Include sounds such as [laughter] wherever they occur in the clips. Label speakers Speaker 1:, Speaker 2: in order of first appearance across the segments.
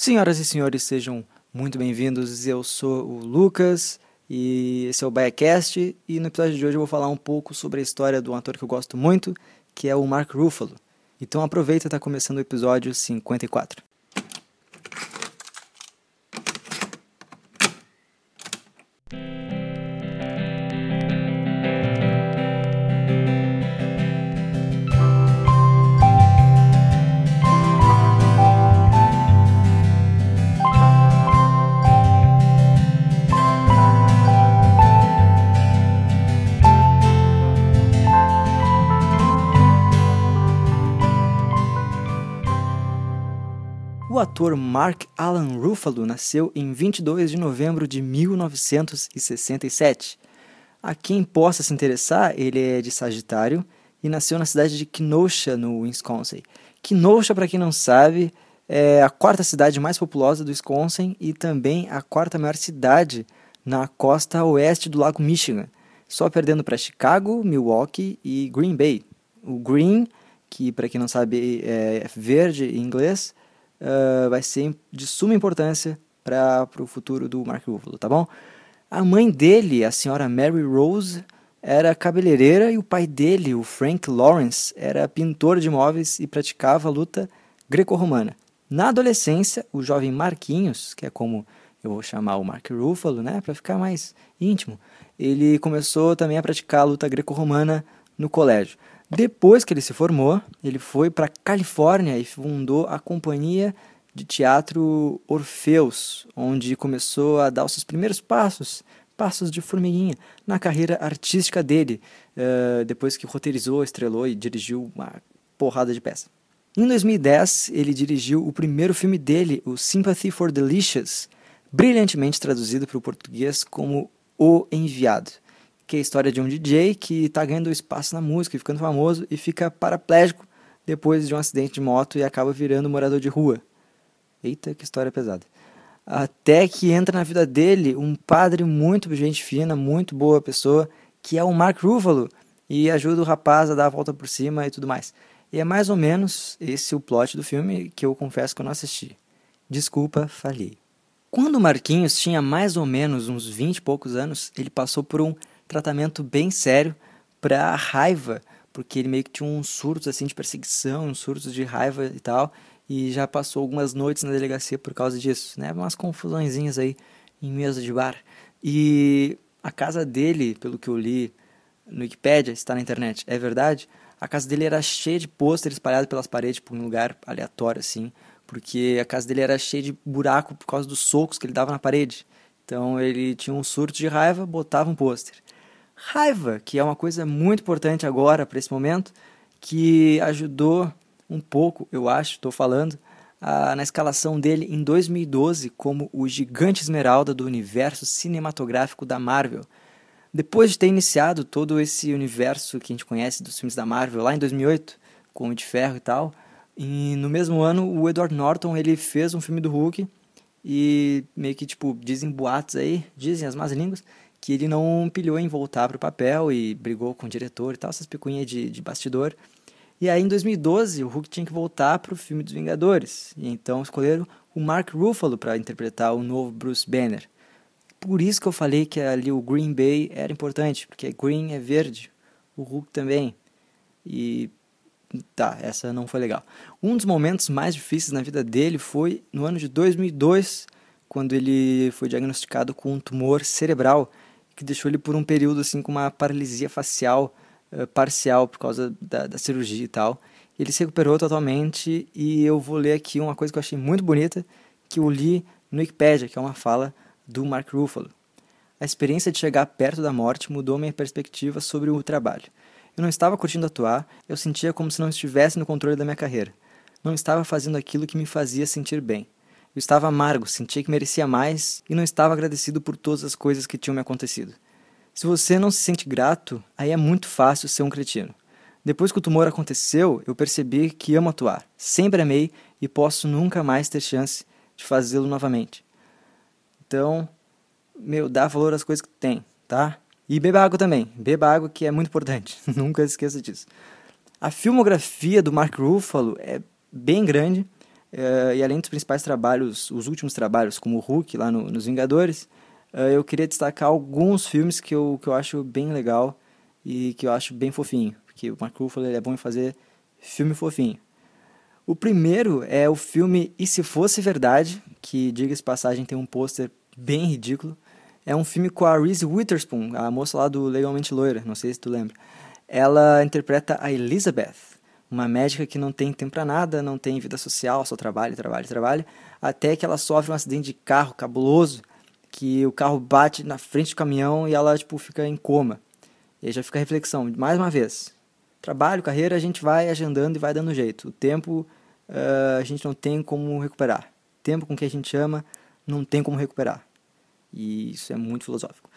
Speaker 1: Senhoras e senhores, sejam muito bem-vindos. Eu sou o Lucas e esse é o Biacast. E no episódio de hoje eu vou falar um pouco sobre a história de um ator que eu gosto muito, que é o Mark Ruffalo. Então aproveita, está começando o episódio 54. O ator Mark Alan Ruffalo nasceu em 22 de novembro de 1967. A quem possa se interessar, ele é de Sagitário e nasceu na cidade de Kenosha, no Wisconsin. Kenosha, para quem não sabe, é a quarta cidade mais populosa do Wisconsin e também a quarta maior cidade na costa oeste do Lago Michigan, só perdendo para Chicago, Milwaukee e Green Bay. O Green, que para quem não sabe é verde em inglês, uh, vai ser de suma importância para o futuro do Mark Ruffalo, tá bom? A mãe dele, a senhora Mary Rose, era cabeleireira e o pai dele, o Frank Lawrence, era pintor de móveis e praticava luta greco-romana. Na adolescência, o jovem Marquinhos, que é como eu vou chamar o Mark Ruffalo, né, para ficar mais íntimo, ele começou também a praticar a luta greco-romana no colégio. Depois que ele se formou, ele foi para Califórnia e fundou a companhia de teatro Orfeus, onde começou a dar os seus primeiros passos, passos de formiguinha, na carreira artística dele, uh, depois que roteirizou, estrelou e dirigiu uma porrada de peça. Em 2010, ele dirigiu o primeiro filme dele, o Sympathy for Delicious, brilhantemente traduzido para o português como O Enviado que é a história de um DJ que está ganhando espaço na música e ficando famoso e fica paraplégico depois de um acidente de moto e acaba virando morador de rua. Eita, que história pesada. Até que entra na vida dele um padre muito gente fina, muito boa pessoa, que é o Mark Ruffalo, e ajuda o rapaz a dar a volta por cima e tudo mais. E é mais ou menos esse o plot do filme que eu confesso que eu não assisti. Desculpa, falhei. Quando o Marquinhos tinha mais ou menos uns 20 e poucos anos, ele passou por um tratamento bem sério para raiva, porque ele meio que tinha uns surtos assim de perseguição, uns surtos de raiva e tal, e já passou algumas noites na delegacia por causa disso, né? Umas confusõezinhas aí em mesa de bar. E a casa dele, pelo que eu li no Wikipedia, está na internet, é verdade? A casa dele era cheia de pôster espalhados pelas paredes, por um lugar aleatório assim, porque a casa dele era cheia de buraco por causa dos socos que ele dava na parede. Então ele tinha um surto de raiva, botava um pôster raiva, que é uma coisa muito importante agora para esse momento, que ajudou um pouco, eu acho, estou falando, a, na escalação dele em 2012 como o gigante esmeralda do universo cinematográfico da Marvel. Depois de ter iniciado todo esse universo que a gente conhece dos filmes da Marvel lá em 2008, com o de Ferro e tal, e no mesmo ano o Edward Norton ele fez um filme do Hulk e meio que tipo dizem boatos aí, dizem as más línguas, que ele não pilhou em voltar para o papel e brigou com o diretor e tal, essas picuinhas de, de bastidor. E aí, em 2012, o Hulk tinha que voltar para o filme dos Vingadores. E então escolheram o Mark Ruffalo para interpretar o novo Bruce Banner. Por isso que eu falei que ali o Green Bay era importante, porque Green é verde, o Hulk também. E tá, essa não foi legal. Um dos momentos mais difíceis na vida dele foi no ano de 2002, quando ele foi diagnosticado com um tumor cerebral que deixou ele por um período assim com uma paralisia facial uh, parcial por causa da, da cirurgia e tal. Ele se recuperou totalmente e eu vou ler aqui uma coisa que eu achei muito bonita, que eu li no Wikipedia, que é uma fala do Mark Ruffalo. A experiência de chegar perto da morte mudou minha perspectiva sobre o trabalho. Eu não estava curtindo atuar, eu sentia como se não estivesse no controle da minha carreira. Não estava fazendo aquilo que me fazia sentir bem. Eu estava amargo, sentia que merecia mais e não estava agradecido por todas as coisas que tinham me acontecido. Se você não se sente grato, aí é muito fácil ser um cretino. Depois que o tumor aconteceu, eu percebi que amo atuar. Sempre amei e posso nunca mais ter chance de fazê-lo novamente. Então, meu, dá valor às coisas que tem, tá? E beba água também. Beba água que é muito importante. [laughs] nunca esqueça disso. A filmografia do Mark Ruffalo é bem grande Uh, e além dos principais trabalhos, os últimos trabalhos, como o Hulk lá no, nos Vingadores, uh, eu queria destacar alguns filmes que eu, que eu acho bem legal e que eu acho bem fofinho. Porque o Mark Ruffalo é bom em fazer filme fofinho. O primeiro é o filme E Se Fosse Verdade, que, diga-se passagem, tem um pôster bem ridículo. É um filme com a Reese Witherspoon, a moça lá do Legalmente Loira, não sei se tu lembra. Ela interpreta a Elizabeth, uma médica que não tem tempo para nada, não tem vida social, só trabalha, trabalha, trabalha, até que ela sofre um acidente de carro cabuloso, que o carro bate na frente do caminhão e ela tipo fica em coma. E aí já fica a reflexão, mais uma vez, trabalho, carreira, a gente vai agendando e vai dando jeito. O tempo uh, a gente não tem como recuperar. Tempo com que a gente ama não tem como recuperar. E isso é muito filosófico.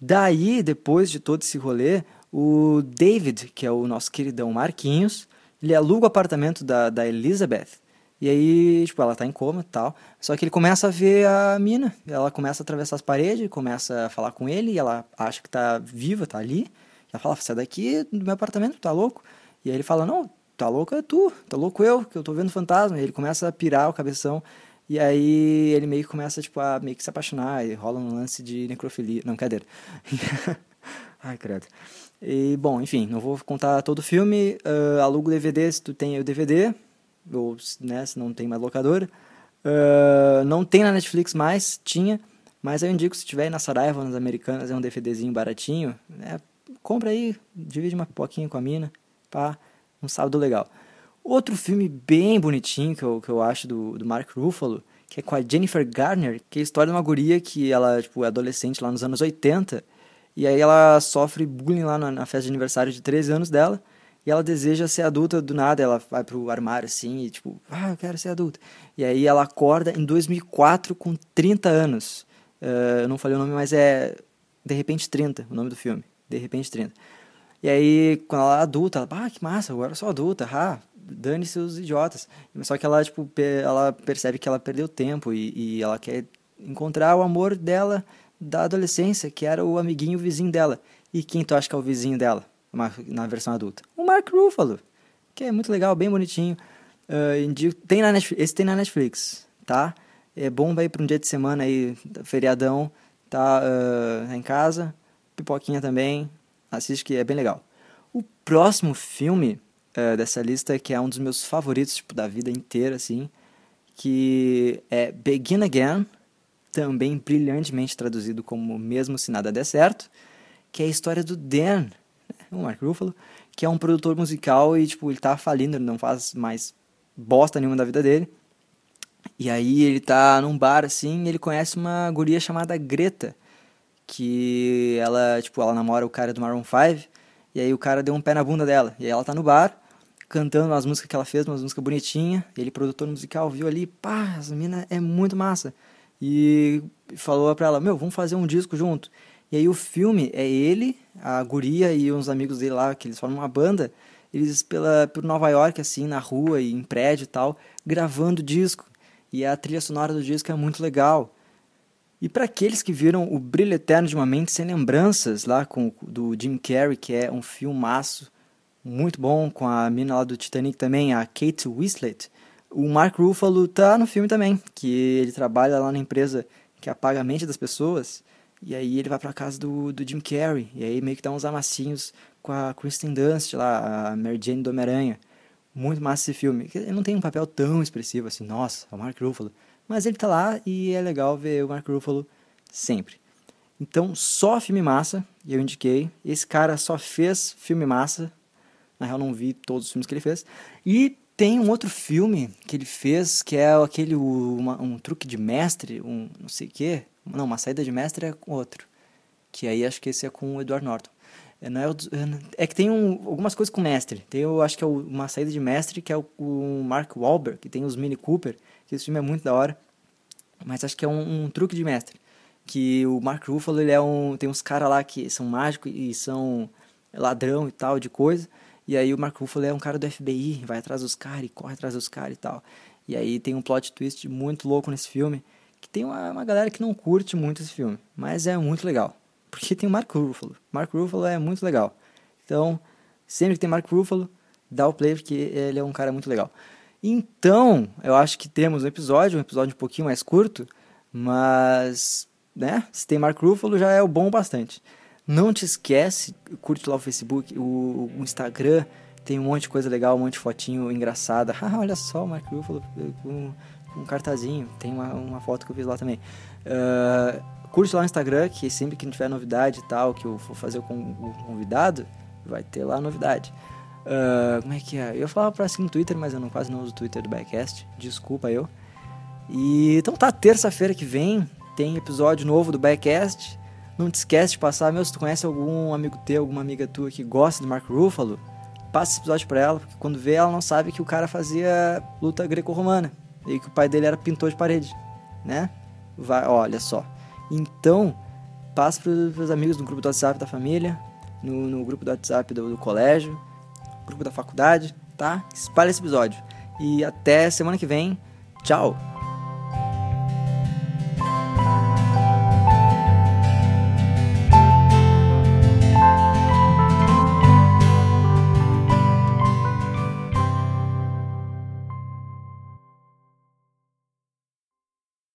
Speaker 1: Daí, depois de todo esse rolê, o David, que é o nosso queridão Marquinhos, ele aluga o apartamento da, da Elizabeth. E aí, tipo, ela tá em coma e tal. Só que ele começa a ver a mina. Ela começa a atravessar as paredes, começa a falar com ele. E ela acha que tá viva, tá ali. Ela fala, sai daqui do meu apartamento, tá louco? E aí ele fala, não, tá louco é tu, tá louco eu, que eu tô vendo fantasma. E ele começa a pirar o cabeção. E aí ele meio que começa, tipo, a meio que se apaixonar. E rola um lance de necrofilia. Não, cadê? [laughs] Ai, credo. E, bom, enfim, não vou contar todo o filme. Uh, aluga o DVD se tu tem o DVD. Ou, né, se não tem mais locadora. Uh, não tem na Netflix mais, tinha. Mas eu indico, se tiver na Saraiva, nas Americanas, é um DVDzinho baratinho. Né, compra aí, divide uma pipoquinha com a mina. Pá, um sábado legal. Outro filme bem bonitinho que eu, que eu acho do, do Mark Ruffalo, que é com a Jennifer Garner, que é a história de uma guria que ela tipo, é adolescente lá nos anos 80, e aí ela sofre bullying lá na, na festa de aniversário de 13 anos dela, e ela deseja ser adulta do nada, ela vai pro armário assim e tipo, ah, eu quero ser adulta. E aí ela acorda em 2004 com 30 anos. Uh, eu não falei o nome, mas é De Repente 30, o nome do filme. De Repente 30. E aí, quando ela é adulta, ela, ah, que massa, agora eu sou adulta, ah, dane seus idiotas. Só que ela, tipo, ela percebe que ela perdeu tempo e, e ela quer encontrar o amor dela da adolescência, que era o amiguinho vizinho dela. E quem tu acha que é o vizinho dela na versão adulta? O Mark Ruffalo, que é muito legal, bem bonitinho. Uh, tem na Netflix, esse tem na Netflix, tá? É bom ir para um dia de semana aí, feriadão, tá uh, em casa, pipoquinha também, assiste que é bem legal. O próximo filme uh, dessa lista, que é um dos meus favoritos tipo, da vida inteira, assim, que é Begin Again, também brilhantemente traduzido como Mesmo Se Nada Der Certo, que é a história do Dan, né, o Mark Ruffalo, que é um produtor musical e, tipo, ele tá falindo, ele não faz mais bosta nenhuma da vida dele. E aí ele tá num bar, assim, e ele conhece uma guria chamada Greta, que ela, tipo, ela namora o cara do Maroon 5, e aí o cara deu um pé na bunda dela. E aí ela tá no bar, cantando umas músicas que ela fez, umas músicas bonitinhas. Ele, produtor musical, viu ali, pá, essa mina é muito massa. E falou pra ela, meu, vamos fazer um disco junto. E aí o filme é ele, a guria e uns amigos dele lá, que eles formam uma banda, eles pela, por Nova York, assim, na rua e em prédio e tal, gravando disco. E a trilha sonora do disco é muito legal. E para aqueles que viram O Brilho Eterno de uma Mente Sem Lembranças, lá com do Jim Carrey, que é um filmaço muito bom, com a mina lá do Titanic também, a Kate Winslet, o Mark Ruffalo tá no filme também, que ele trabalha lá na empresa que apaga a mente das pessoas, e aí ele vai pra casa do, do Jim Carrey, e aí meio que dá uns amassinhos com a Kristen Dunst lá, a Mary Jane do Homem-Aranha. Muito massa esse filme. Ele não tem um papel tão expressivo assim, nossa, é o Mark Ruffalo. Mas ele tá lá e é legal ver o Mark Ruffalo sempre. Então, só filme massa, e eu indiquei. Esse cara só fez filme massa. Na real, não vi todos os filmes que ele fez. E tem um outro filme que ele fez, que é aquele uma, um truque de mestre, um não sei o quê. Não, uma saída de mestre é outro. Que aí acho que esse é com o Edward Norton. É, não é, o, é que tem um, algumas coisas com mestre. Tem, eu acho que é uma saída de mestre, que é o, o Mark Wahlberg, que tem os Mini Cooper que esse filme é muito da hora. Mas acho que é um, um truque de mestre. Que o Mark Ruffalo, ele é um... Tem uns caras lá que são mágicos e são ladrão e tal, de coisa. E aí o Mark Ruffalo é um cara do FBI, vai atrás dos caras e corre atrás dos caras e tal. E aí tem um plot twist muito louco nesse filme, que tem uma, uma galera que não curte muito esse filme, mas é muito legal. Porque tem o Mark Ruffalo. Mark Ruffalo é muito legal. Então, sempre que tem Mark Ruffalo, dá o play porque ele é um cara muito legal. Então, eu acho que temos um episódio, um episódio um pouquinho mais curto, mas, né, se tem Mark Ruffalo já é o bom bastante. Não te esquece, curte lá o Facebook, o, o Instagram, tem um monte de coisa legal, um monte de fotinho engraçada. [laughs] Ah, olha só o Mark Ruffalo com um cartazinho, tem uma, uma foto que eu fiz lá também. Uh, curte lá o Instagram, que sempre que tiver novidade e tal, que eu for fazer com o convidado, vai ter lá novidade. Uh, como é que é? Eu falava pra seguir no Twitter, mas eu não, quase não uso o Twitter do Backcast. Desculpa eu. E então tá, terça-feira que vem tem episódio novo do Backcast. Não te esquece de passar, meu, se tu conhece algum amigo teu, alguma amiga tua que gosta do Mark Ruffalo, passa esse episódio pra ela, porque quando vê ela não sabe que o cara fazia luta greco-romana e que o pai dele era pintor de parede, né? Vai, olha só. Então, passa pros, pros amigos do grupo do WhatsApp da família, no, no grupo do WhatsApp do, do colégio, grupo da faculdade, tá? Espalha esse episódio. E até semana que vem. Tchau!